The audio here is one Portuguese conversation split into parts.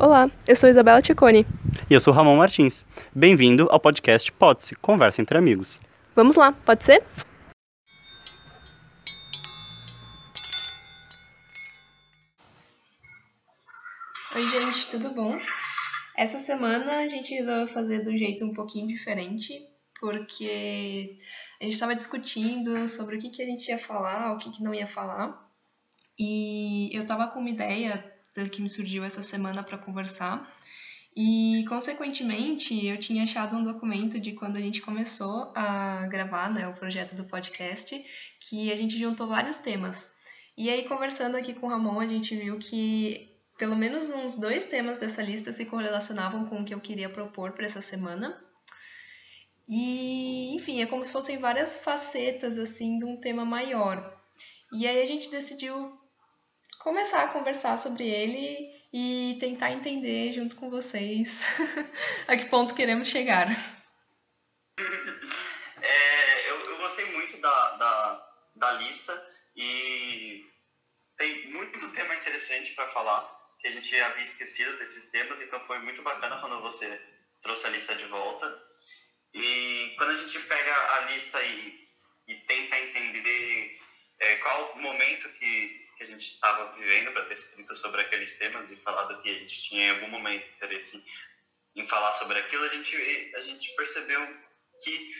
Olá, eu sou Isabela Ticone. E eu sou Ramon Martins. Bem-vindo ao podcast Pode-se, Conversa entre Amigos. Vamos lá, pode ser? Oi, gente, tudo bom? Essa semana a gente resolveu fazer de um jeito um pouquinho diferente, porque a gente estava discutindo sobre o que, que a gente ia falar, o que, que não ia falar. E eu estava com uma ideia que me surgiu essa semana para conversar. E, consequentemente, eu tinha achado um documento de quando a gente começou a gravar né, o projeto do podcast, que a gente juntou vários temas. E aí, conversando aqui com o Ramon, a gente viu que pelo menos uns dois temas dessa lista se correlacionavam com o que eu queria propor para essa semana. E, enfim, é como se fossem várias facetas assim de um tema maior. E aí a gente decidiu começar a conversar sobre ele e tentar entender junto com vocês a que ponto queremos chegar. É, eu, eu, gostei muito da, da, da lista e tem muito tema interessante para falar que a gente havia esquecido desses temas, então foi muito bacana quando você trouxe a lista de volta. E quando a gente pega a lista e, e tenta entender é, qual o momento que que a gente estava vivendo para ter escrito sobre aqueles temas e falado que a gente tinha em algum momento interesse em falar sobre aquilo, a gente, a gente percebeu que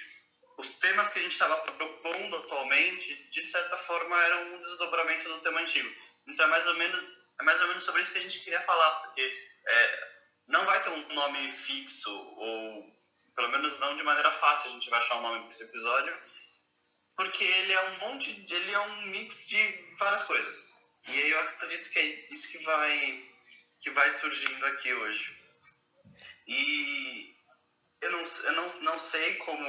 os temas que a gente estava propondo atualmente, de certa forma, eram um desdobramento do tema antigo. Então é mais ou menos, é mais ou menos sobre isso que a gente queria falar, porque é, não vai ter um nome fixo, ou pelo menos não de maneira fácil a gente vai achar um nome para esse episódio, porque ele é um monte, ele é um mix de várias coisas. E aí eu acredito que é isso que vai, que vai surgindo aqui hoje. E eu não, eu não, não sei como.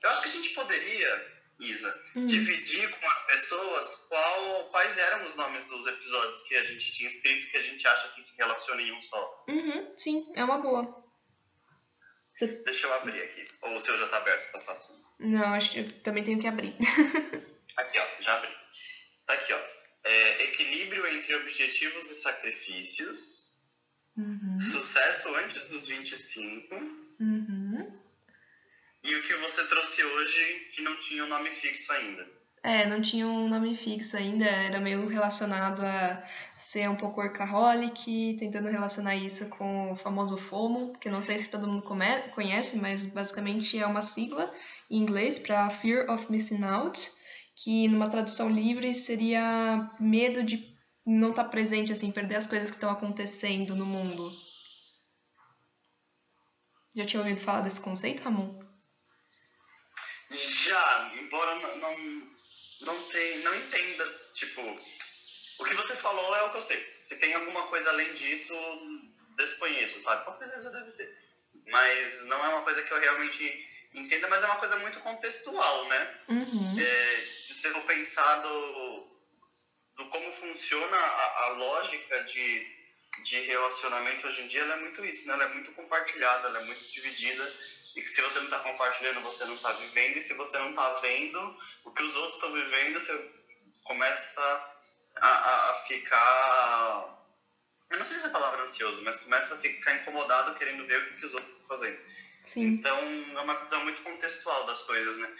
Eu acho que a gente poderia, Isa, hum. dividir com as pessoas qual, quais eram os nomes dos episódios que a gente tinha escrito que a gente acha que se relacionam em um só. Uhum, sim, é uma boa. Você... Deixa eu abrir aqui. Ou o seu já tá aberto, tá passando. Não, acho que eu também tenho que abrir. aqui, ó, já abri. Tá aqui, ó é, equilíbrio entre objetivos e sacrifícios, uhum. sucesso antes dos 25, uhum. e o que você trouxe hoje que não tinha um nome fixo ainda. É, não tinha um nome fixo ainda, era meio relacionado a ser um pouco workaholic, tentando relacionar isso com o famoso FOMO, que não sei se todo mundo conhece, mas basicamente é uma sigla em inglês para Fear of Missing Out que numa tradução livre seria medo de não estar tá presente, assim, perder as coisas que estão acontecendo no mundo. Já tinha ouvido falar desse conceito, Ramon? Já, embora não, não, não, tem, não entenda, tipo, o que você falou é o que eu sei. Se tem alguma coisa além disso, desconheço, sabe? Com certeza deve ter. Mas não é uma coisa que eu realmente entenda, mas é uma coisa muito contextual, né? Uhum. É, se você for pensar do, do como funciona a, a, lógica de, de relacionamento hoje em dia, ela é muito isso, né? Ela é muito compartilhada, ela é muito dividida. E que se você não está compartilhando, você não está vivendo. E se você não está vendo o que os outros estão vivendo, você começa a, a, ficar eu não sei se é a palavra ansioso, mas começa a ficar incomodado querendo ver o que, que os outros estão fazendo. Sim. Então, é uma visão muito contextual das coisas, né?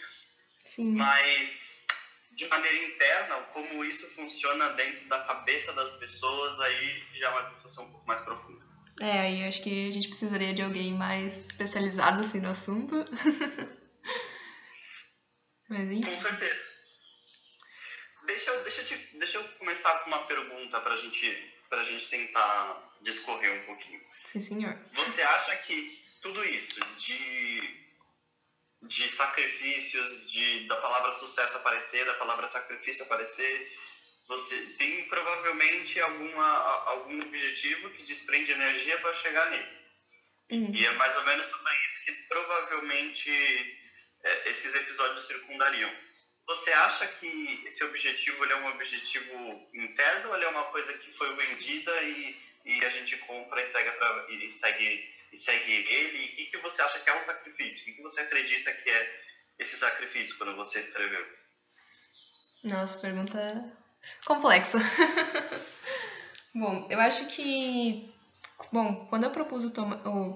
Sim. Mas, de maneira interna, como isso funciona dentro da cabeça das pessoas, aí já é uma discussão um pouco mais profunda. É, aí acho que a gente precisaria de alguém mais especializado, assim, no assunto. Mas, enfim. Com certeza. Deixa eu, deixa, eu te, deixa eu começar com uma pergunta pra gente, pra gente tentar discorrer um pouquinho. Sim, senhor. Você acha que tudo isso de, de sacrifícios, de, da palavra sucesso aparecer, da palavra sacrifício aparecer, você tem provavelmente alguma, algum objetivo que desprende energia para chegar nele. Uhum. E é mais ou menos tudo isso que provavelmente é, esses episódios circundariam. Você acha que esse objetivo é um objetivo interno ou é uma coisa que foi vendida e, e a gente compra e segue, e segue e segue ele? E o que, que você acha que é um sacrifício? O que, que você acredita que é esse sacrifício quando você escreveu? Nossa, pergunta complexa. Bom, eu acho que Bom, quando eu propus o, toma, o,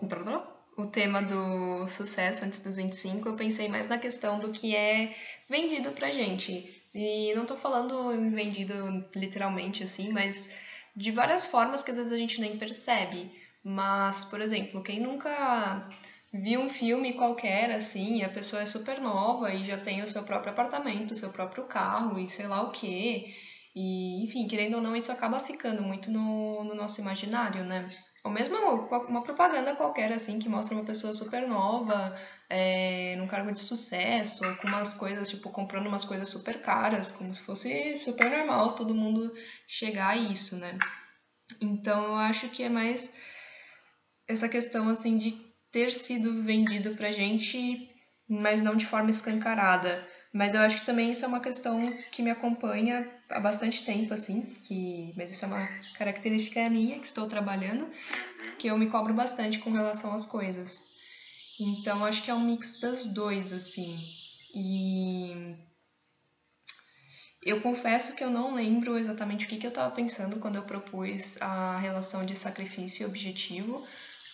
o tema do sucesso antes dos 25, eu pensei mais na questão do que é vendido pra gente. E não tô falando vendido literalmente assim, mas de várias formas que às vezes a gente nem percebe. Mas, por exemplo, quem nunca viu um filme qualquer assim, a pessoa é super nova e já tem o seu próprio apartamento, o seu próprio carro e sei lá o quê. E, enfim, querendo ou não, isso acaba ficando muito no, no nosso imaginário, né? Ou mesmo uma propaganda qualquer, assim, que mostra uma pessoa super nova, é, num cargo de sucesso, com umas coisas, tipo, comprando umas coisas super caras, como se fosse super normal todo mundo chegar a isso, né? Então, eu acho que é mais essa questão, assim, de ter sido vendido pra gente, mas não de forma escancarada. Mas eu acho que também isso é uma questão que me acompanha há bastante tempo, assim, que... mas isso é uma característica minha que estou trabalhando, que eu me cobro bastante com relação às coisas. Então, acho que é um mix das dois, assim. E eu confesso que eu não lembro exatamente o que, que eu estava pensando quando eu propus a relação de sacrifício e objetivo,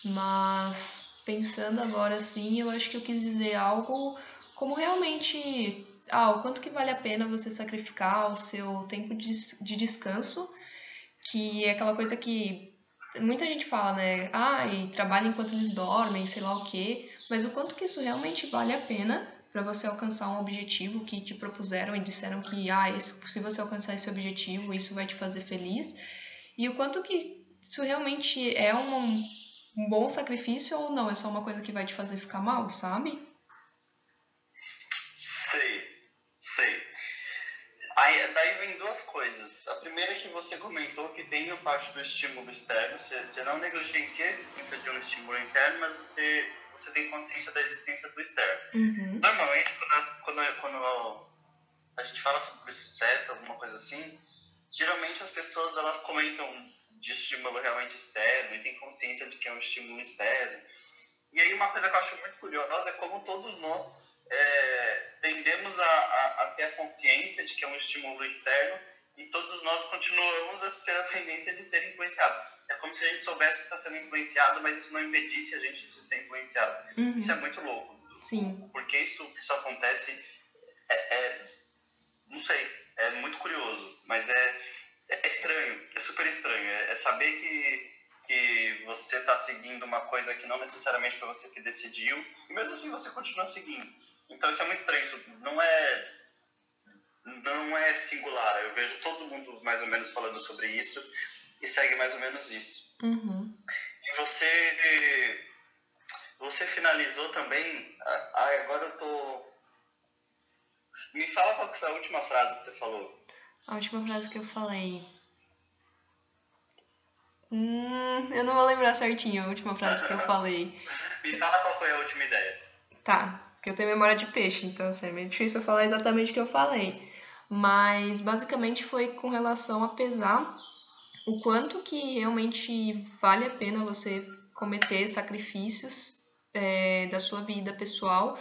mas pensando agora assim, eu acho que eu quis dizer algo como realmente ah, o quanto que vale a pena você sacrificar o seu tempo de, de descanso, que é aquela coisa que muita gente fala, né? Ah, e trabalha enquanto eles dormem, sei lá o quê, mas o quanto que isso realmente vale a pena para você alcançar um objetivo que te propuseram e disseram que ah, se você alcançar esse objetivo, isso vai te fazer feliz, e o quanto que isso realmente é um bom sacrifício ou não, é só uma coisa que vai te fazer ficar mal, sabe? Duas coisas. A primeira é que você comentou que tem a parte do estímulo externo, você, você não negligencia a existência de um estímulo interno, mas você, você tem consciência da existência do externo. Uhum. Normalmente, quando, quando, quando a gente fala sobre sucesso, alguma coisa assim, geralmente as pessoas elas comentam de estímulo realmente externo e tem consciência de que é um estímulo externo. E aí uma coisa que eu acho muito curiosa é como todos nós é, tendemos a, a, a, ter a consciência de que é um estímulo externo e todos nós continuamos a ter a tendência de ser influenciados. É como se a gente soubesse que está sendo influenciado, mas isso não impedisse a gente de ser influenciado. Uhum. Isso é muito louco. Sim. Porque isso, isso acontece, é, é, não sei, é muito curioso, mas é, é estranho, é super estranho. É, é saber que que você está seguindo uma coisa que não necessariamente foi você que decidiu, e mesmo assim você continua seguindo. Então isso é muito estranho, isso não é não é singular. Eu vejo todo mundo mais ou menos falando sobre isso e segue mais ou menos isso. Uhum. E você você finalizou também. Agora eu tô. Me fala qual foi a última frase que você falou. A última frase que eu falei. Hum, eu não vou lembrar certinho a última frase que eu falei. Me fala qual foi a última ideia. Tá, porque eu tenho memória de peixe, então assim, é meio difícil eu falar exatamente o que eu falei. Mas basicamente foi com relação a pesar o quanto que realmente vale a pena você cometer sacrifícios é, da sua vida pessoal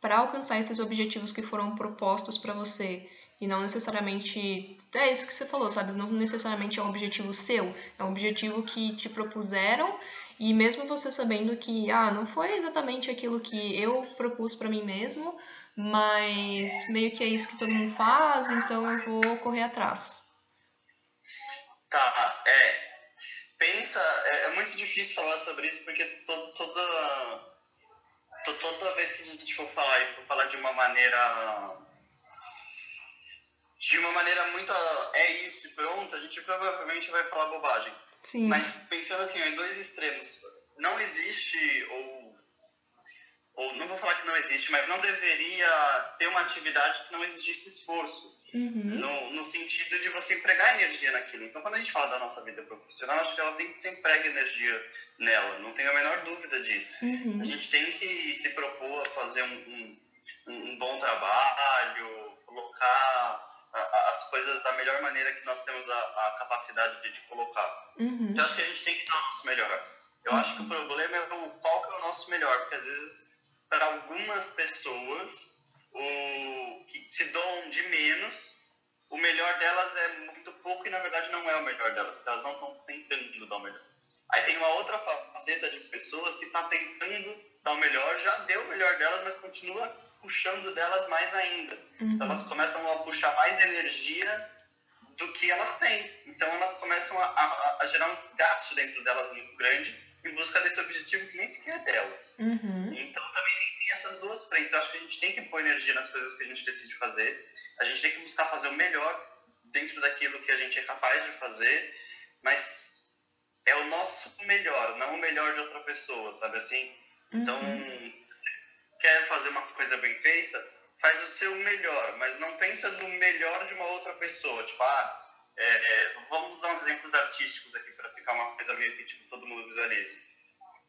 para alcançar esses objetivos que foram propostos para você e não necessariamente é isso que você falou, sabe? Não necessariamente é um objetivo seu, é um objetivo que te propuseram e mesmo você sabendo que, ah, não foi exatamente aquilo que eu propus para mim mesmo, mas meio que é isso que todo mundo faz, então eu vou correr atrás. Tá, é. Pensa, é, é muito difícil falar sobre isso porque to, toda, to, toda vez que a gente for falar e for falar de uma maneira de uma maneira muito é isso pronto, a gente provavelmente vai falar bobagem. Sim. Mas pensando assim, em dois extremos, não existe ou ou não vou falar que não existe, mas não deveria ter uma atividade que não exigisse esforço. Uhum. No, no sentido de você empregar energia naquilo. Então, quando a gente fala da nossa vida profissional, acho que ela tem que ser emprega energia nela, não tenho a menor dúvida disso. Uhum. A gente tem que se propor a fazer um, um, um bom trabalho, colocar as coisas da melhor maneira que nós temos a, a capacidade de, de colocar. Uhum. Então, acho que a gente tem que dar o nosso melhor. Eu uhum. acho que o problema é o qual que é o nosso melhor, porque às vezes, para algumas pessoas o, que se doam de menos, o melhor delas é muito pouco e na verdade não é o melhor delas, porque elas não estão tentando dar o melhor. Aí tem uma outra faceta de pessoas que está tentando dar o melhor, já deu o melhor delas, mas continua puxando delas mais ainda. Uhum. Elas começam a puxar mais energia do que elas têm. Então elas começam a, a, a gerar um desgaste dentro delas muito grande em busca desse objetivo que nem sequer é delas. Uhum. Então também tem essas duas frentes. Eu acho que a gente tem que pôr energia nas coisas que a gente decide fazer. A gente tem que buscar fazer o melhor dentro daquilo que a gente é capaz de fazer, mas é o nosso melhor, não o melhor de outra pessoa, sabe assim? Então, Uhum. Quer fazer uma coisa bem feita, faz o seu melhor, mas não pensa no melhor de uma outra pessoa. Tipo, ah, é, é, vamos usar uns exemplos artísticos aqui para ficar uma coisa meio que tipo, todo mundo visualize.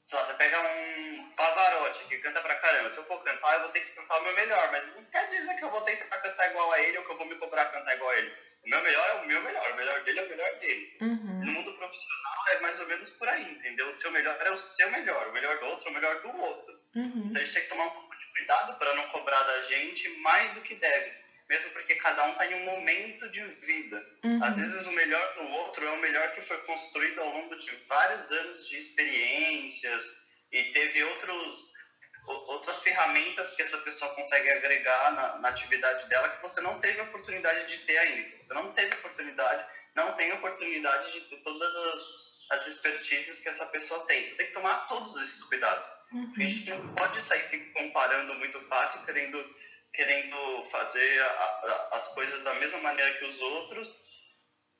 Sei lá, você pega um Pavarotti que canta pra caramba. Se eu for cantar, eu vou ter que cantar o meu melhor, mas não quer dizer que eu vou tentar cantar igual a ele ou que eu vou me cobrar cantar igual a ele. O meu melhor é o meu melhor, o melhor dele é o melhor dele. Uhum. No mundo profissional é mais ou menos por aí, entendeu? O seu melhor é o seu melhor, o melhor do outro é o melhor do outro. Uhum. Então a gente tem que tomar um pouco de cuidado para não cobrar da gente mais do que deve. Mesmo porque cada um está em um momento de vida. Uhum. Às vezes o melhor do outro é o melhor que foi construído ao longo de vários anos de experiências e teve outros, outras ferramentas que essa pessoa consegue agregar na, na atividade dela que você não teve oportunidade de ter ainda. Que você não teve oportunidade, não tem oportunidade de ter todas as, as expertises que essa pessoa tem. Então tem que tomar todos esses cuidados. Porque a Uhum. gente não pode sair se comparando muito fácil, querendo, querendo fazer a- a- as coisas da mesma maneira que os outros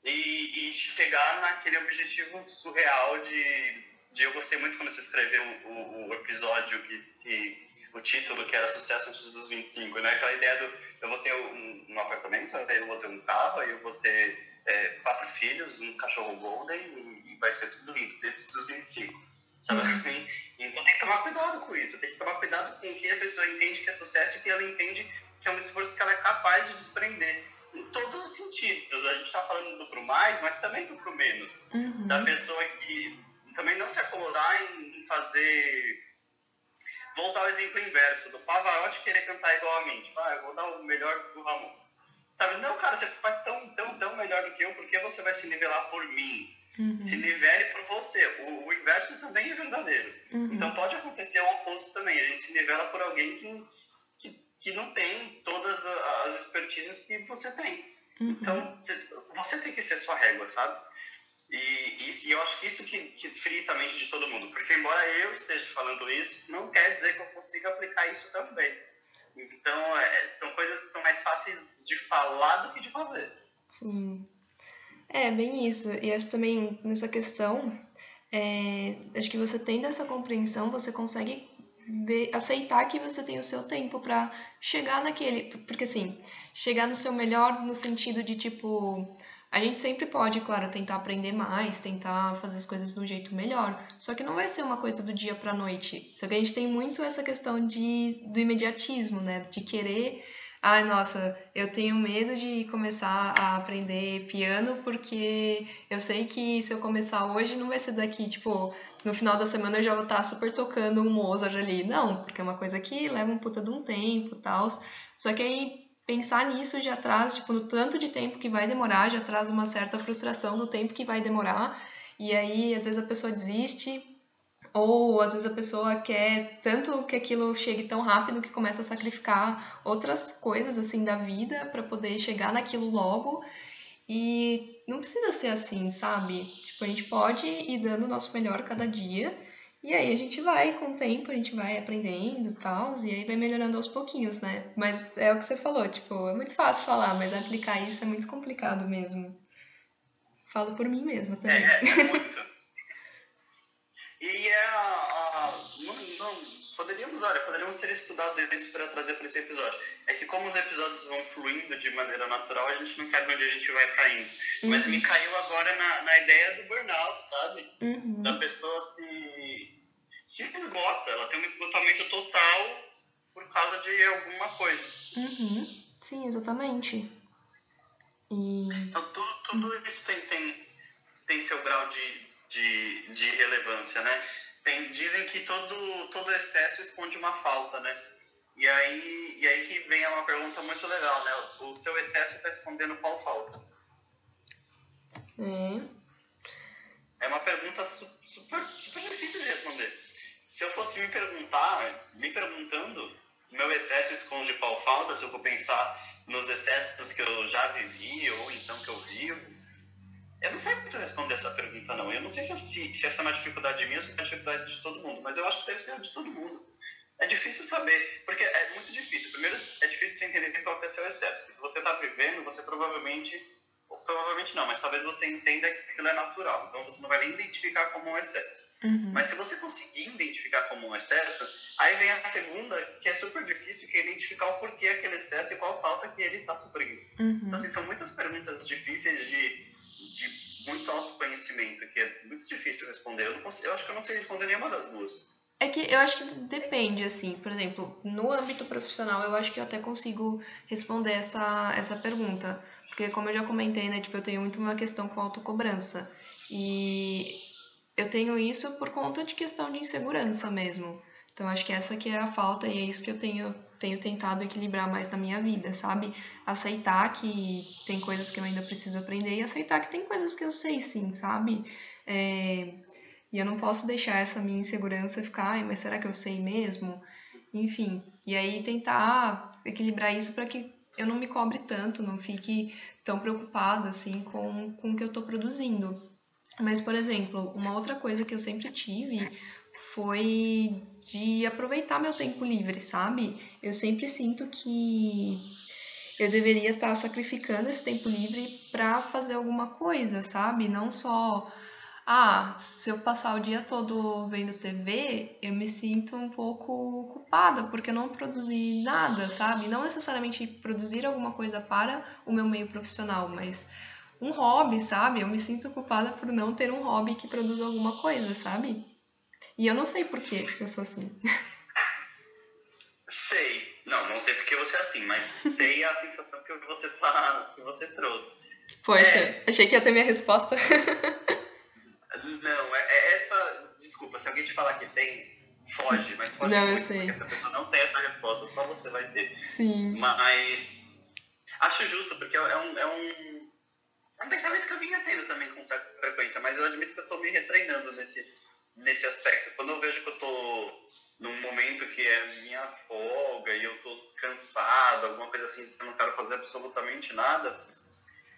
e, e chegar naquele objetivo surreal de, de. Eu gostei muito quando você escreveu o, o, episódio que, que. O título que era Sucesso antes dos 25, né? Aquela ideia do. Eu vou ter um, um apartamento, eu vou ter um carro, eu vou ter é, quatro filhos, um cachorro golden e, vai ser tudo lindo, desde os 25. Sabe Uhum. assim? Então tem que tomar cuidado com isso. Tem que tomar cuidado com o que a pessoa entende que é sucesso e que ela entende que é um esforço que ela é capaz de desprender. Em todos os sentidos. A gente está falando do pro mais, mas também do pro menos. Uhum. Da pessoa que também não se acomodar em em fazer. Vou usar o exemplo inverso, do Pavarotti querer cantar igual a mim. Tipo, ah, eu vou dar o melhor do Ramon. Sabe? Não, cara, você faz tão, tão, tão melhor do que eu, porque você vai se nivelar por mim? Uhum. Se nivele por você. O, o inverso também é verdadeiro. Uhum. Então pode acontecer o oposto também. A gente se nivela por alguém que, que, que não tem todas as expertises que você tem. Uhum. Então você, você tem que ser sua régua, sabe? E, isso, e eu acho que isso que, que frita a mente de todo mundo. Porque embora eu esteja falando isso, não quer dizer que eu consiga aplicar isso também. Então é, são coisas que são mais fáceis de falar do que de fazer. Sim. É, bem isso. E acho também nessa questão, é, acho que você tendo essa compreensão, você consegue ver, aceitar que você tem o seu tempo pra chegar naquele. Porque assim, chegar no seu melhor no sentido de tipo. A gente sempre pode, claro, tentar aprender mais, tentar fazer as coisas de um jeito melhor. Só que não vai ser uma coisa do dia pra noite. Só que a gente tem muito essa questão de, do imediatismo, né? De querer Ai, nossa, eu tenho medo de começar a aprender piano porque eu sei que se eu começar hoje não vai ser daqui, tipo, no final da semana eu já vou estar super tocando um Mozart ali. Não, porque é uma coisa que leva um puta de um tempo e tal. Só que aí pensar nisso já traz, tipo, no tanto de tempo que vai demorar, já traz uma certa frustração do tempo que vai demorar. E aí, às vezes a pessoa desiste, ou às vezes a pessoa quer tanto que aquilo chegue tão rápido que começa a sacrificar outras coisas assim da vida para poder chegar naquilo logo. E não precisa ser assim, sabe? Tipo, a gente pode ir dando o nosso melhor cada dia. E aí a gente vai, com o tempo, a gente vai aprendendo e tal, e aí vai melhorando aos pouquinhos, né? Mas é o que você falou, tipo, é muito fácil falar, mas aplicar isso é muito complicado mesmo. Falo por mim mesma também. é, é muito. E é a. a- poderíamos, olha, poderíamos ter estudado isso para trazer para esse episódio. É que como os episódios vão fluindo de maneira natural, a gente não sabe onde a gente vai caindo. Mas me caiu agora na, na ideia do burnout, sabe? Uhum. Da pessoa se, se esgota, ela tem um esgotamento total por causa de alguma coisa. Uhum. Sim, exatamente. E. Então tudo, tudo isso tem, tem, tem seu grau de, de, de relevância, né? Tem, dizem que todo, todo excesso esconde uma falta, né? E aí, e aí que vem uma pergunta muito legal, né? O seu excesso está escondendo qual falta? É. É uma pergunta su- super se eu fosse me perguntar, me perguntando, meu excesso esconde qual falta, se eu for pensar nos excessos que eu já vivi ou então que eu vivo, eu não sei muito responder essa pergunta, não. Eu não sei se, se essa é uma dificuldade minha ou se é uma dificuldade de todo mundo, mas eu acho que deve ser de todo mundo. É difícil saber, porque é muito difícil. Primeiro, é difícil você entender qual é o seu excesso, porque se você está vivendo, você provavelmente, ou provavelmente não, mas talvez você entenda que aquilo é natural, então você não vai nem identificar como um excesso. Uhum. Mas se você conseguir identificar como um excesso, aí vem a segunda, que é super difícil, que é identificar o porquê aquele excesso e qual falta que ele está suprindo. Uhum. Então, assim, são muitas perguntas difíceis de, de muito autoconhecimento, que é muito difícil responder. Eu, não consigo, eu acho que eu não sei responder nenhuma das duas. É que eu acho que depende, assim, por exemplo, no âmbito profissional eu acho que eu até consigo responder essa, essa pergunta. Porque como eu já comentei, né, tipo, eu tenho muito uma questão com autocobrança. E eu tenho isso por conta de questão de insegurança mesmo. Então acho que essa que é a falta e é isso que eu tenho, tenho tentado equilibrar mais na minha vida, sabe? Aceitar que tem coisas que eu ainda preciso aprender e aceitar que tem coisas que eu sei sim, sabe? É... E eu não posso deixar essa minha insegurança ficar, ai, mas será que eu sei mesmo? Enfim, e aí tentar equilibrar isso para que eu não me cobre tanto, não fique tão preocupada assim com, com o que eu estou produzindo. Mas, por exemplo, uma outra coisa que eu sempre tive foi de aproveitar meu tempo livre, sabe? Eu sempre sinto que eu deveria estar sacrificando esse tempo livre para fazer alguma coisa, sabe? Não só ah, se eu passar o dia todo vendo TV, eu me sinto um pouco culpada porque eu não produzi nada, sabe? Não necessariamente produzir alguma coisa para o meu meio profissional, mas um hobby, sabe? Eu me sinto culpada por não ter um hobby que produza alguma coisa, sabe? E eu não sei por que eu sou assim. Sei. Não, não sei porque você é assim, mas sei a sensação que você, tá, que você trouxe. Poxa, é. achei que ia ter minha resposta. Não, é, é, essa. Desculpa, se alguém te falar que tem, foge, mas foge não, muito, eu sei. porque essa pessoa não tem essa resposta, só você vai ter. Sim. Mas acho justo, porque é um, é um, é um pensamento que eu vinha tendo também com certa frequência, mas eu admito que eu estou me retreinando nesse, nesse aspecto. Quando eu vejo que eu estou num momento que é minha folga e eu estou cansado, alguma coisa assim, que eu não quero fazer absolutamente nada,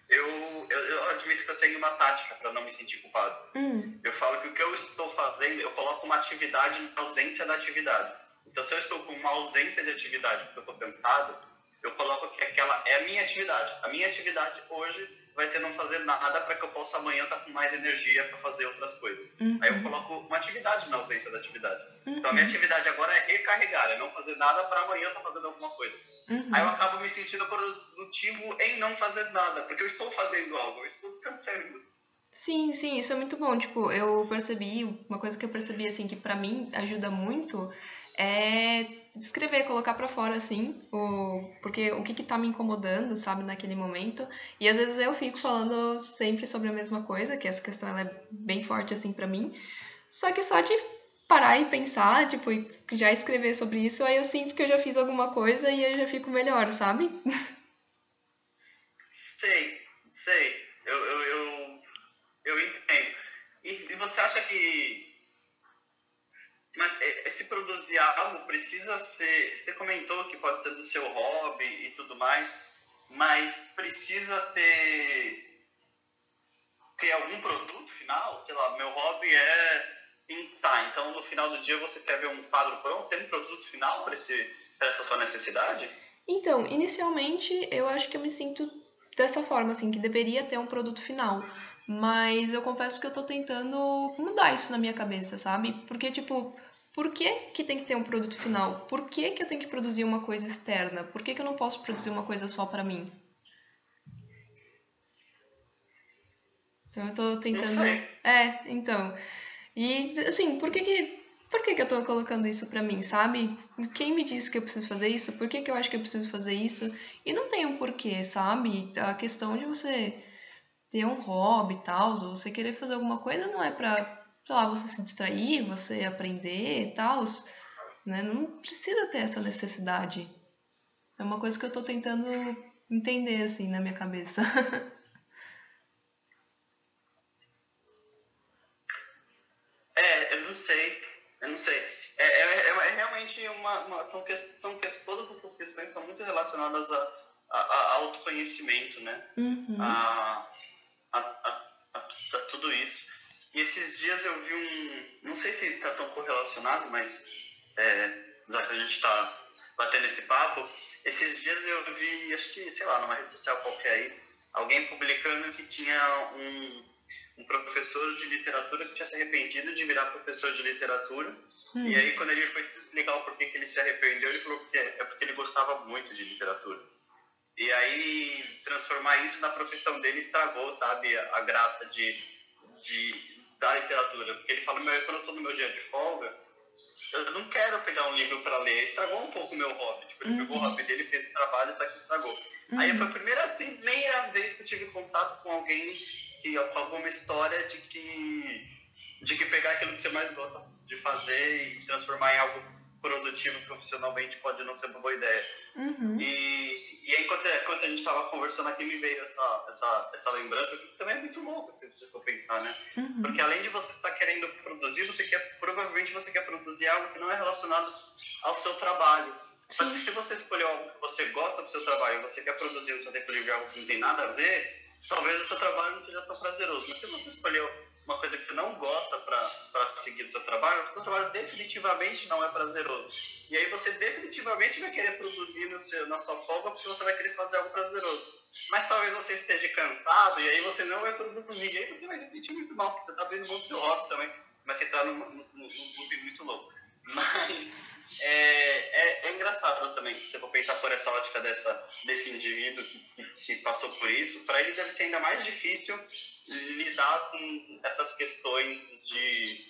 eu, eu, eu, admito que eu tenho uma tática para não me sentir culpado. Hum. Eu falo que o que eu estou fazendo, eu coloco uma atividade na ausência da atividade. Então, se eu estou com uma ausência de atividade porque eu estou cansado, eu coloco que aquela é a minha atividade. A minha atividade hoje vai ter não fazer nada para que eu possa amanhã estar com mais energia para fazer outras coisas. Uhum. Aí eu coloco uma atividade na ausência da atividade. Uhum. Então, a minha atividade agora é recarregar, é não fazer nada para amanhã estar fazendo alguma coisa. Uhum. Aí eu acabo me sentindo produtivo em não fazer nada, porque eu estou fazendo algo, eu estou descansando. Sim, sim, isso é muito bom. Tipo, eu percebi, uma coisa que eu percebi, assim, que para mim ajuda muito é descrever, colocar para fora, assim, o, porque o que que tá me incomodando, sabe, naquele momento. E às vezes eu fico falando sempre sobre a mesma coisa, que essa questão ela é bem forte, assim, para mim. Só que só de parar e pensar, tipo, e já escrever sobre isso, aí eu sinto que eu já fiz alguma coisa e eu já fico melhor, sabe? Sei, sei. Eu, eu, eu, eu entendo. E, e você acha que mas esse produzir algo precisa ser. Você comentou que pode ser do seu hobby e tudo mais, mas precisa ter. ter algum produto final? Sei lá, meu hobby é pintar. Então no final do dia você quer ver um quadro pronto? Tem um produto final para essa sua necessidade? Então, inicialmente eu acho que eu me sinto dessa forma, assim, que deveria ter um produto final. Mas eu confesso que eu tô tentando mudar isso na minha cabeça, sabe? Porque, tipo, por que, que tem que ter um produto final? Por que, que eu tenho que produzir uma coisa externa? Por que, que eu não posso produzir uma coisa só para mim? Então eu tô tentando. É, então. E assim, por que que. Por que, que eu tô colocando isso pra mim, sabe? Quem me disse que eu preciso fazer isso? Por que, que eu acho que eu preciso fazer isso? E não tem um porquê, sabe? A questão de você ter um hobby e tal, ou você querer fazer alguma coisa não é pra, sei lá, você se distrair, você aprender e tal. Né? Não precisa ter essa necessidade. É uma coisa que eu tô tentando entender, assim, na minha cabeça. É, eu não sei. Eu não sei. é, é, é realmente uma, uma são, são, todas essas questões são muito relacionadas a, a, a autoconhecimento, né? Uhum. A, a, tudo isso. E esses dias eu vi um, não sei se está tão correlacionado, mas é, já que a gente está batendo esse papo, esses dias eu vi, acho que, sei lá, numa rede social qualquer aí, alguém publicando que tinha um, um professor de literatura que tinha se arrependido de virar professor de literatura. Hum. E aí, quando ele foi se explicar o porquê que ele se arrependeu, ele falou que é, é porque ele gostava muito de literatura. E aí, transformar isso na profissão dele estragou, sabe, a graça de, de, da literatura. Porque ele fala, meu, quando eu estou no meu dia de folga, eu não quero pegar um livro para ler. Estragou um pouco o meu hobby. Tipo, ele uhum. pegou o hobby dele, fez o trabalho, só que estragou. Uhum. Aí foi a primeira, primeira vez que eu tive contato com alguém que, com alguma história de que, de que pegar aquilo que você mais gosta de fazer e transformar em algo produtivo profissionalmente pode não ser uma boa ideia. Uhum. E, e aí, enquanto, enquanto a gente estava conversando aqui, me veio essa, essa, essa lembrança, que também é muito louco, se você for pensar, né? Uhum. Porque além de você estar tá querendo produzir, você quer, provavelmente você quer produzir algo que não é relacionado ao seu trabalho. Só que se você escolheu algo que você gosta do seu trabalho e você quer produzir no seu tempo livre algo que não tem nada a ver, talvez o seu trabalho não seja tão prazeroso. Mas se você escolheu uma coisa que você não gosta para seguir do seu trabalho, o seu trabalho definitivamente não é prazeroso. E aí você definitivamente vai querer produzir no seu, na sua folga porque você vai querer fazer algo prazeroso. Mas talvez você esteja cansado e aí você não vai produzir. E aí você vai se sentir muito mal, porque você está vendo muito seu hobby também. Mas você está num, num, num, num muito louco. Mas é, é, é, engraçado também, se você for pensar por essa ótica dessa, desse indivíduo que, que passou por isso, para ele deve ser ainda mais difícil lidar com essas questões de,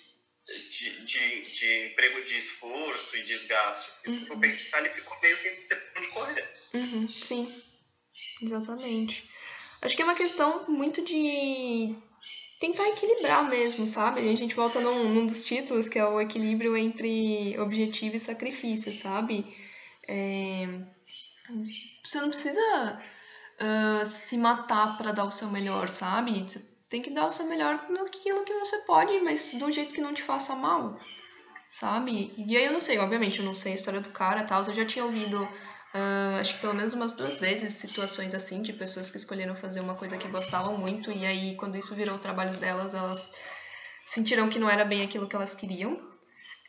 de, de, de emprego de esforço e desgaste. Uhum. Se for uhum. pensar, ele ficou meio sem ter onde correr. Uhum, sim, exatamente. Acho que é uma questão muito de tentar equilibrar mesmo, sabe? A gente volta num, num dos títulos, que é o equilíbrio entre objetivo e sacrifício, sabe? É... Você não precisa uh, se matar para dar o seu melhor, sabe? Você tem que dar o seu melhor naquilo que você pode, mas de um jeito que não te faça mal, sabe? E aí eu não sei, obviamente, eu não sei a história do cara e tal, eu já tinha ouvido Uh, acho que pelo menos umas duas vezes situações assim de pessoas que escolheram fazer uma coisa que gostavam muito e aí quando isso virou o trabalho delas elas sentiram que não era bem aquilo que elas queriam.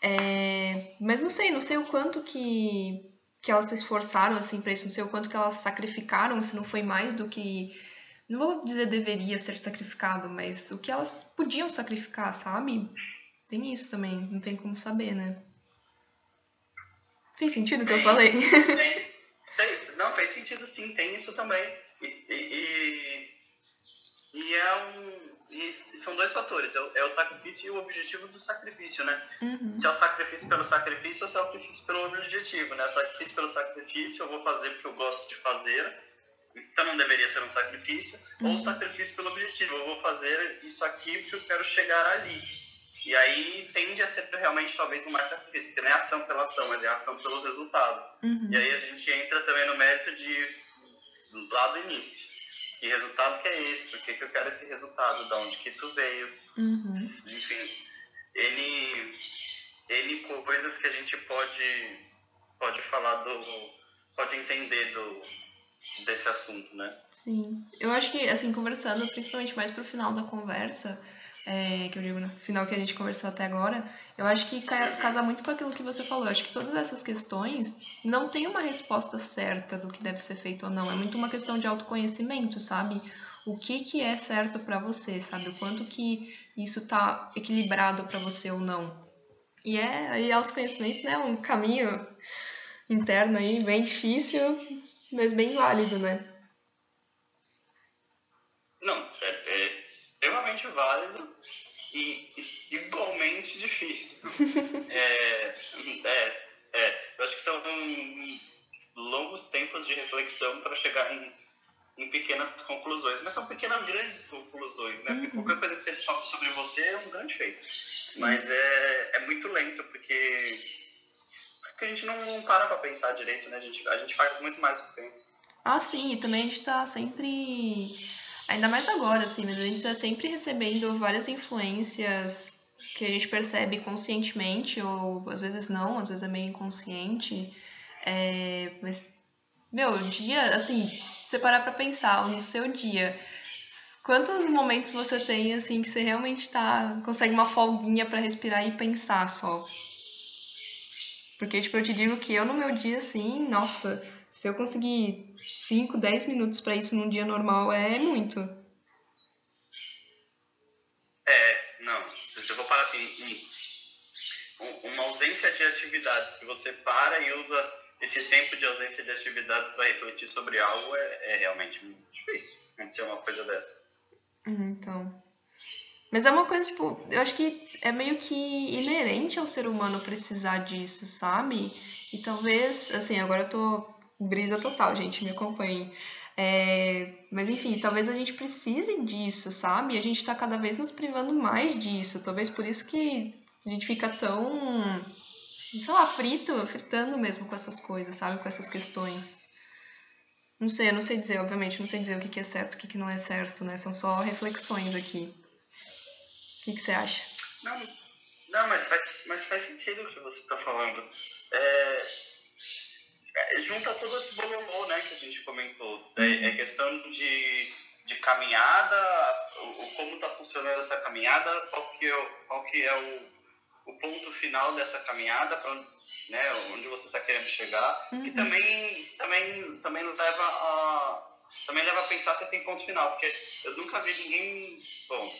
É, mas não sei não sei o quanto que que elas se esforçaram assim para isso não sei o quanto que elas sacrificaram se não foi mais do que não vou dizer deveria ser sacrificado mas o que elas podiam sacrificar sabe? Tem isso também não tem como saber né? Fez sentido o que eu falei? Não, faz sentido sim, tem isso também. E, e, e é um. E são dois fatores, é o, é o, sacrifício e o objetivo do sacrifício, né? Uhum. Se é o sacrifício pelo sacrifício ou se é o sacrifício pelo objetivo, né? O sacrifício pelo sacrifício eu vou fazer porque eu gosto de fazer, então não deveria ser um sacrifício, uhum. ou o sacrifício pelo objetivo, eu vou fazer isso aqui porque eu quero chegar ali. E aí tende a ser realmente talvez um mais sacrifício, porque não é ação pela ação, mas é ação pelo resultado. Uhum. E aí a gente entra também no mérito de lá do início. Que resultado que é esse? Por que, que eu quero esse resultado? De onde que isso veio? Uhum. Enfim, ele, ele coisas que a gente pode, pode falar do. pode entender do, desse assunto, né? Sim. Eu acho que, assim, conversando, principalmente mais pro final da conversa, é, que eu digo no final que a gente conversou até agora, eu acho que casa muito com aquilo que você falou. Eu acho que todas essas questões não tem uma resposta certa do que deve ser feito ou não. É muito uma questão de autoconhecimento, sabe? O que, que é certo para você, sabe? O quanto que isso tá equilibrado para você ou não. E é aí autoconhecimento, né? Um caminho interno aí bem difícil, mas bem válido, né? Não, é, é extremamente válido e igualmente difícil. é, é, é, eu acho que são longos tempos de reflexão para chegar em, em pequenas conclusões, mas são pequenas grandes conclusões, né? Porque uhum. qualquer coisa que você descobre sobre você é um grande feito. Sim. Mas é, é muito lento, porque, porque a gente não, não para para pensar direito, né? A gente, a gente faz muito mais do que pensa. Ah, sim, e também a gente está sempre Ainda mais agora, assim, mas a gente está sempre recebendo várias influências que a gente percebe conscientemente, ou às vezes não, às vezes é meio inconsciente. É, mas, meu, dia, assim, você parar pra pensar no seu dia, quantos momentos você tem, assim, que você realmente tá, consegue uma folguinha para respirar e pensar só? Porque, tipo, eu te digo que eu no meu dia, assim, nossa, se eu conseguir 5, 10 minutos para isso num dia normal, é muito. É, não. Eu vou parar assim, uma ausência de atividades que você para e usa esse tempo de ausência de atividades para refletir sobre algo é, é realmente muito difícil acontecer uma coisa dessa. Uhum, então. Mas é uma coisa, tipo, eu acho que é meio que inerente ao ser humano precisar disso, sabe? E talvez, assim, agora eu tô brisa total, gente, me acompanhem. É, mas enfim, talvez a gente precise disso, sabe? A gente tá cada vez nos privando mais disso. Talvez por isso que a gente fica tão, sei lá, frito, fritando mesmo com essas coisas, sabe? Com essas questões. Não sei, eu não sei dizer, obviamente, não sei dizer o que, é certo, o que, não é certo, né? São só reflexões aqui. O que, que você acha? Não, não mas, faz, mas faz sentido o que você está falando. É, junta todo esse bololô, né, que a gente comentou. É, é questão de, de caminhada, o, como está funcionando essa caminhada, qual que é, qual que é o, o ponto final dessa caminhada, para né, onde você está querendo chegar, uhum. que também, também, também leva a também leva a pensar se tem ponto final, porque eu nunca vi ninguém, bom,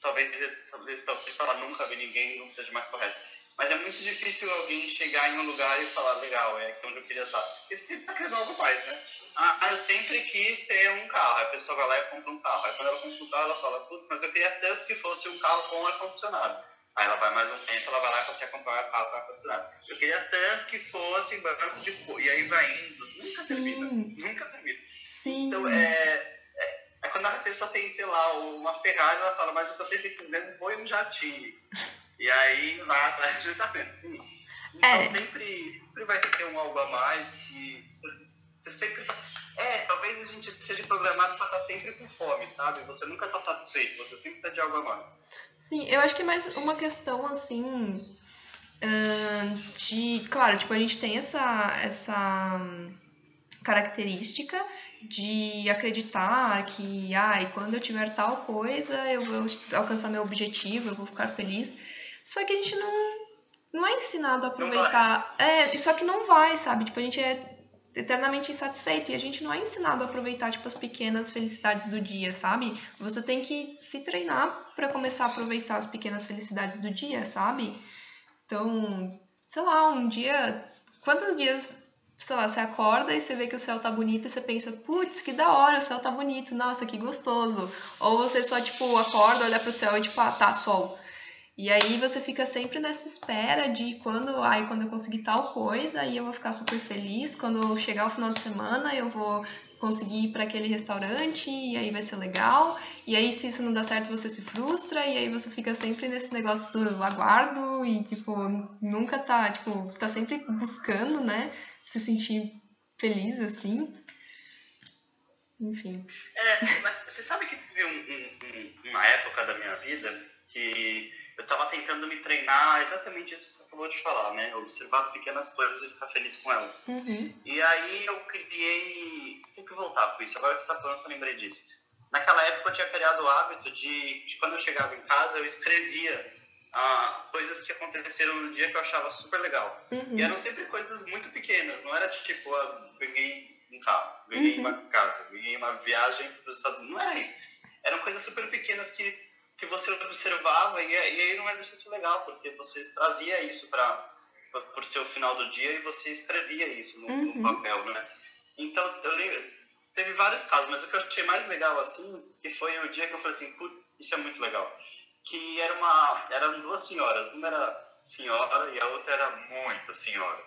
talvez, talvez, talvez falar nunca vi ninguém não seja mais correto, mas é muito difícil alguém chegar em um lugar e falar, legal, é aqui onde eu queria estar. Porque sempre está querendo algo mais, né? Ah, eu sempre quis ter um carro. Aí a pessoa vai lá e compra um carro. Aí quando ela compra um carro, ela fala, putz, mas eu queria tanto que fosse um carro com ar-condicionado. Aí ela vai mais um tempo, ela vai lá e consegue comprar um carro com ar-condicionado. Eu queria tanto que fosse banco de cor. E aí vai indo. Nunca Sim. termina. Nunca termina. Sim. Então, é, é, é, quando a pessoa tem, sei lá, uma Ferrari, ela fala, mas o que eu sempre quis mesmo foi um jatinho. E aí vai atrás de pensamento. Sim. Então é. sempre, sempre vai ter um algo a mais que você sempre. É, talvez a gente seja programado para estar sempre com fome, sabe? Você nunca está satisfeito, você sempre precisa de algo a mais. Sim, eu acho que é mais uma questão assim. de. Claro, tipo, a gente tem essa, essa característica de acreditar que, ah, quando eu tiver tal coisa, eu vou alcançar meu objetivo, eu vou ficar feliz. Só que a gente não, não é ensinado a aproveitar. É, só que não vai, sabe? Tipo, a gente é eternamente insatisfeito e a gente não é ensinado a aproveitar tipo as pequenas felicidades do dia, sabe? Você tem que se treinar para começar a aproveitar as pequenas felicidades do dia, sabe? Então, sei lá, um dia, quantos dias, sei lá, você acorda e você vê que o céu tá bonito e você pensa, putz, que da hora, o céu tá bonito, nossa, que gostoso. Ou você só tipo acorda, olha pro céu e tipo, ah, tá sol. E aí você fica sempre nessa espera de quando, ai, quando eu conseguir tal coisa, aí eu vou ficar super feliz. Quando chegar o final de semana, eu vou conseguir ir para aquele restaurante e aí vai ser legal. E aí se isso não dá certo, você se frustra e aí você fica sempre nesse negócio do aguardo e tipo, nunca tá, tipo, tá sempre buscando, né, se sentir feliz assim. Enfim. É, mas você sabe que teve um, um, uma época da minha vida que eu estava tentando me treinar exatamente isso que você acabou de falar, né? Observar as pequenas coisas e ficar feliz com elas. Uhum. E aí eu criei. Tenho que voltar com isso. Agora que você está falando, eu lembrei disso. Naquela época eu tinha criado o hábito de, de quando eu chegava em casa, eu escrevia ah, coisas que aconteceram no dia que eu achava super legal. Uhum. E eram sempre coisas muito pequenas, não era tipo, ah, ganhei um carro, ganhei uhum. uma casa, ganhei uma viagem para os Estados Unidos. Não era isso. Eram coisas super pequenas que que você observava e, e aí não é exercício legal, porque você trazia isso para o seu final do dia e você escrevia isso no, uhum. no papel, né? Então, eu lembro, teve vários casos, mas o que eu achei mais legal, assim, que foi o dia que eu falei assim, putz, isso é muito legal. Que era uma, eram duas senhoras, uma era senhora e a outra era muita senhora.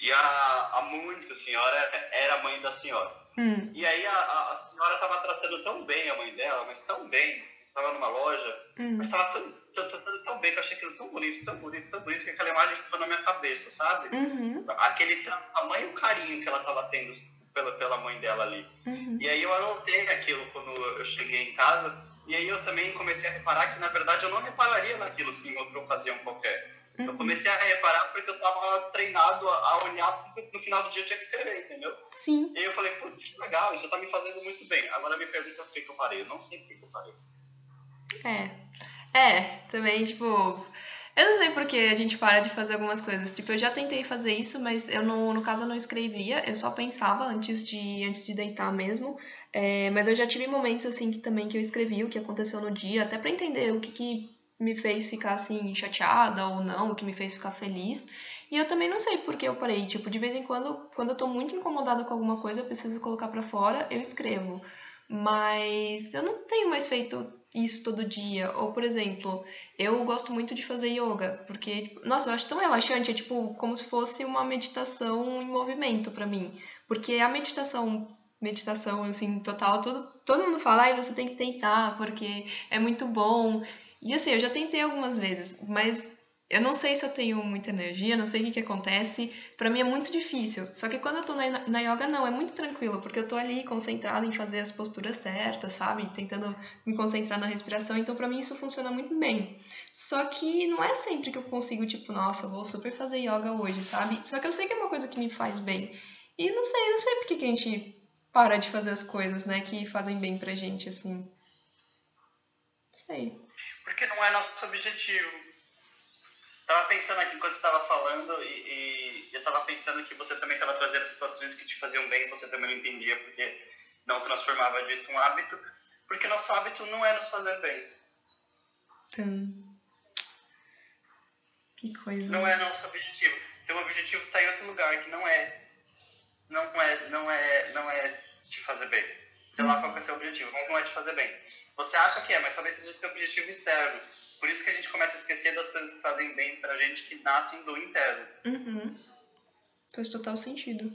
E a, a muito senhora era mãe da senhora. Hum. E aí a, a senhora estava tratando tão bem a mãe dela, mas tão bem, estava numa loja, hum. mas estava tão, tão, tão, tão, bem que eu achei aquilo tão bonito, tão bonito, tão bonito, que aquela imagem ficou na minha cabeça, sabe? Uhum. Aquele tamanho carinho que ela estava tendo pela, pela mãe dela ali. Uhum. E aí eu anotei aquilo quando eu cheguei em casa, E aí eu também comecei a reparar que, na verdade, eu não repararia naquilo assim, em outra ocasião qualquer. Eu Uhum. comecei a reparar porque eu tava treinado a olhar, porque no final do dia eu tinha que escrever, entendeu? Sim. E aí eu falei, putz, que legal, isso tá me fazendo muito bem. Agora me pergunta por que que eu parei. Eu não sei por que que eu parei. É. É, também, tipo. Eu não sei por que a gente para de fazer algumas coisas. Tipo, eu já tentei fazer isso, mas eu não, no caso eu não escrevia, eu só pensava antes de, antes de deitar mesmo. É, mas eu já tive momentos assim que também que eu escrevi o que aconteceu no dia, até pra entender o que, que me fez ficar assim chateada ou não, o que me fez ficar feliz. E eu também não sei por que eu parei. Tipo, de vez em quando, quando eu tô muito incomodada com alguma coisa, eu preciso colocar pra fora, eu escrevo. Mas eu não tenho mais feito isso todo dia. Ou, por exemplo, eu gosto muito de fazer yoga, porque, nossa, eu acho tão relaxante, é tipo como se fosse uma meditação em movimento pra mim. Porque a meditação, meditação assim, total, todo, todo mundo fala, ai, você tem que tentar, porque é muito bom. E assim, eu já tentei algumas vezes, mas eu não sei se eu tenho muita energia, não sei o que, que acontece. Pra mim é muito difícil. Só que quando eu tô na, na yoga, não, é muito tranquilo, porque eu tô ali concentrada em fazer as posturas certas, sabe? Tentando me concentrar na respiração. Então, pra mim, isso funciona muito bem. Só que não é sempre que eu consigo, tipo, nossa, vou super fazer yoga hoje, sabe? Só que eu sei que é uma coisa que me faz bem. E não sei, não sei por que, que a gente para de fazer as coisas, né, que fazem bem pra gente, assim. Não sei. Porque não é nosso objetivo. Tava pensando aqui enquanto você estava falando e, e eu tava pensando que você também estava trazendo situações que te faziam bem e você também não entendia porque não transformava disso um hábito. Porque nosso hábito não é nos fazer bem. Então, que coisa. Não é nosso objetivo. Seu objetivo está em outro lugar que não é. Não é, não é, não é te fazer bem. Sei lá qual que é o seu objetivo, mas não é te fazer bem. Você acha que é, mas talvez seja seu objetivo externo. Por isso que a gente começa a esquecer das coisas que fazem bem pra gente que nascem do interno. Uhum. Faz total sentido.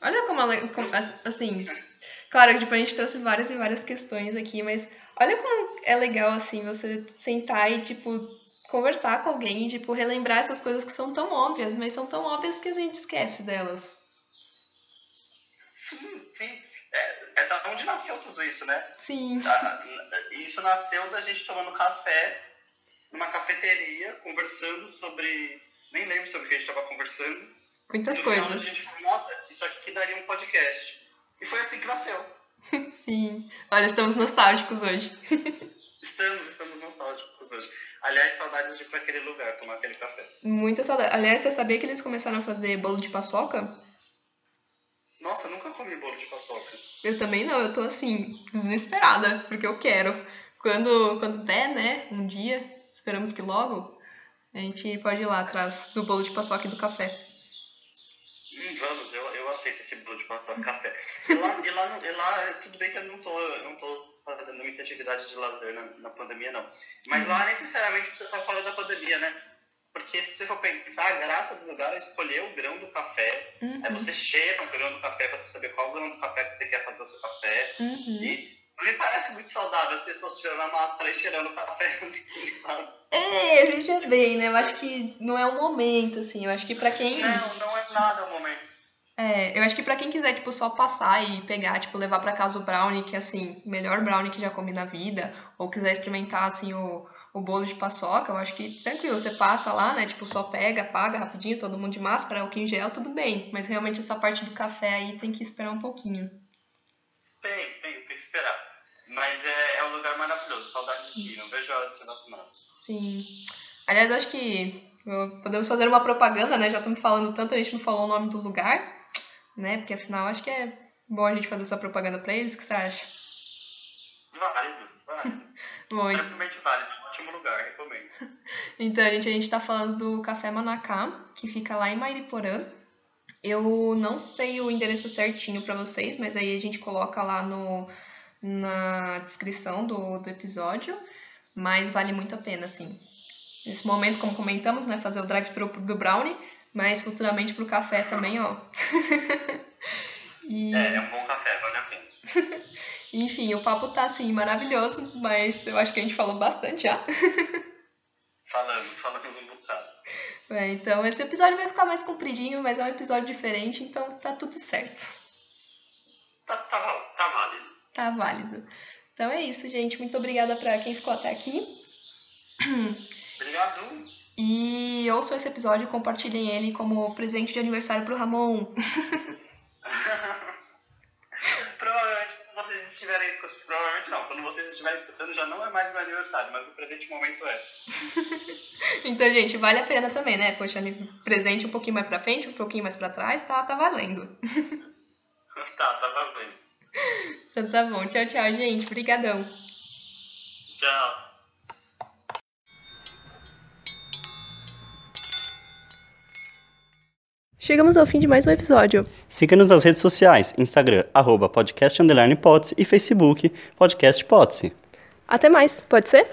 Olha como ela. como- assim. Claro que tipo, a gente trouxe várias e várias questões aqui, mas olha como é legal, assim, você sentar e, tipo, conversar com alguém e, tipo, relembrar essas coisas que são tão óbvias, mas são tão óbvias que a gente esquece delas. Sim, sim. Onde nasceu tudo isso, né? Sim. Ah, Isso nasceu da gente tomando café numa cafeteria, conversando sobre. Nem lembro sobre o que a gente estava conversando. Muitas coisas. a gente falou, nossa, isso aqui daria um podcast. E foi assim que nasceu. Sim. Olha, estamos nostálgicos hoje. Estamos, estamos nostálgicos hoje. Aliás, saudades de ir para aquele lugar, tomar aquele café. Muita saudade. Aliás, você sabia que eles começaram a fazer bolo de paçoca? Nossa, nunca comi bolo de paçoca. Eu também não, eu tô assim, desesperada, porque eu quero. Quando, quando der, né, um dia, esperamos que logo, a gente pode ir lá atrás do bolo de paçoca e do café. Hum, vamos, eu, eu aceito esse bolo de paçoca café. E lá, e, lá, e lá, tudo bem que eu não tô, eu não tô fazendo muita atividade de lazer na, na pandemia, não. Mas lá, necessariamente, você tá falando da pandemia, né? Porque se você for pensar, a graça do lugar é escolher o grão do café. Uhum, Aí você cheira o grão do café pra você saber qual grão do café que você quer fazer o seu café. uhum. E me parece muito saudável as pessoas tirando a máscara e cheirando o café. sabe? É, veja bem, né? Eu acho que não é o momento, assim. Eu acho que pra quem. Não, não é nada o momento. É, eu acho que pra quem quiser, tipo, só passar e pegar, tipo, levar pra casa o brownie, que é, assim, o melhor brownie que já comi na vida, ou quiser experimentar, assim, o, o bolo de paçoca, eu acho que tranquilo, você passa lá, né, tipo, só pega, paga rapidinho, todo mundo de máscara, álcool em gel, tudo bem. Mas realmente essa parte do café aí tem que esperar um pouquinho. Tem, tem, tem que esperar. Mas é, é um lugar maravilhoso, saudades de ir, não vejo a hora de ser vacinado. Sim. Aliás, acho que podemos fazer uma propaganda, né? Já estamos falando tanto, a gente não falou o nome do lugar, né? Porque afinal acho que é bom a gente fazer essa propaganda pra eles, o que você acha? Válido, válido. Bom, Extremamente válido, ótimo lugar, recomendo. Então, gente, a gente tá falando do Café Manacá, que fica lá em Mairiporã. Eu não sei o endereço certinho pra vocês, mas aí a gente coloca lá no, na descrição do, do episódio. Mas vale muito a pena, assim. Nesse momento, como comentamos, né, fazer o drive-thru do brownie, mas futuramente pro café também, ó. e, É, é um bom café, vale a pena. enfim, o papo tá, assim, maravilhoso, mas eu acho que a gente falou bastante já. Falamos, falamos um bocado. É, então esse episódio vai ficar mais compridinho, mas é um episódio diferente, então tá tudo certo. Tá, tá, tá válido. Tá válido. Então é isso, gente. Muito obrigada para quem ficou até aqui. Obrigado. E ouçam esse episódio e compartilhem ele como presente de aniversário pro Ramon. provavelmente quando vocês estiverem escutando. Provavelmente não, quando vocês estiverem escutando já não é mais meu aniversário, mas no presente momento é. Então, gente, vale a pena também, né? Poxa, presente um pouquinho mais pra frente, um pouquinho mais pra trás, tá, tá valendo. tá, tá valendo. Então tá bom. Tchau, tchau, gente. Obrigadão. Tchau. Chegamos ao fim de mais um episódio. Siga-nos nas redes sociais, Instagram, arroba podcast, e Facebook, podcast Até mais, pode ser?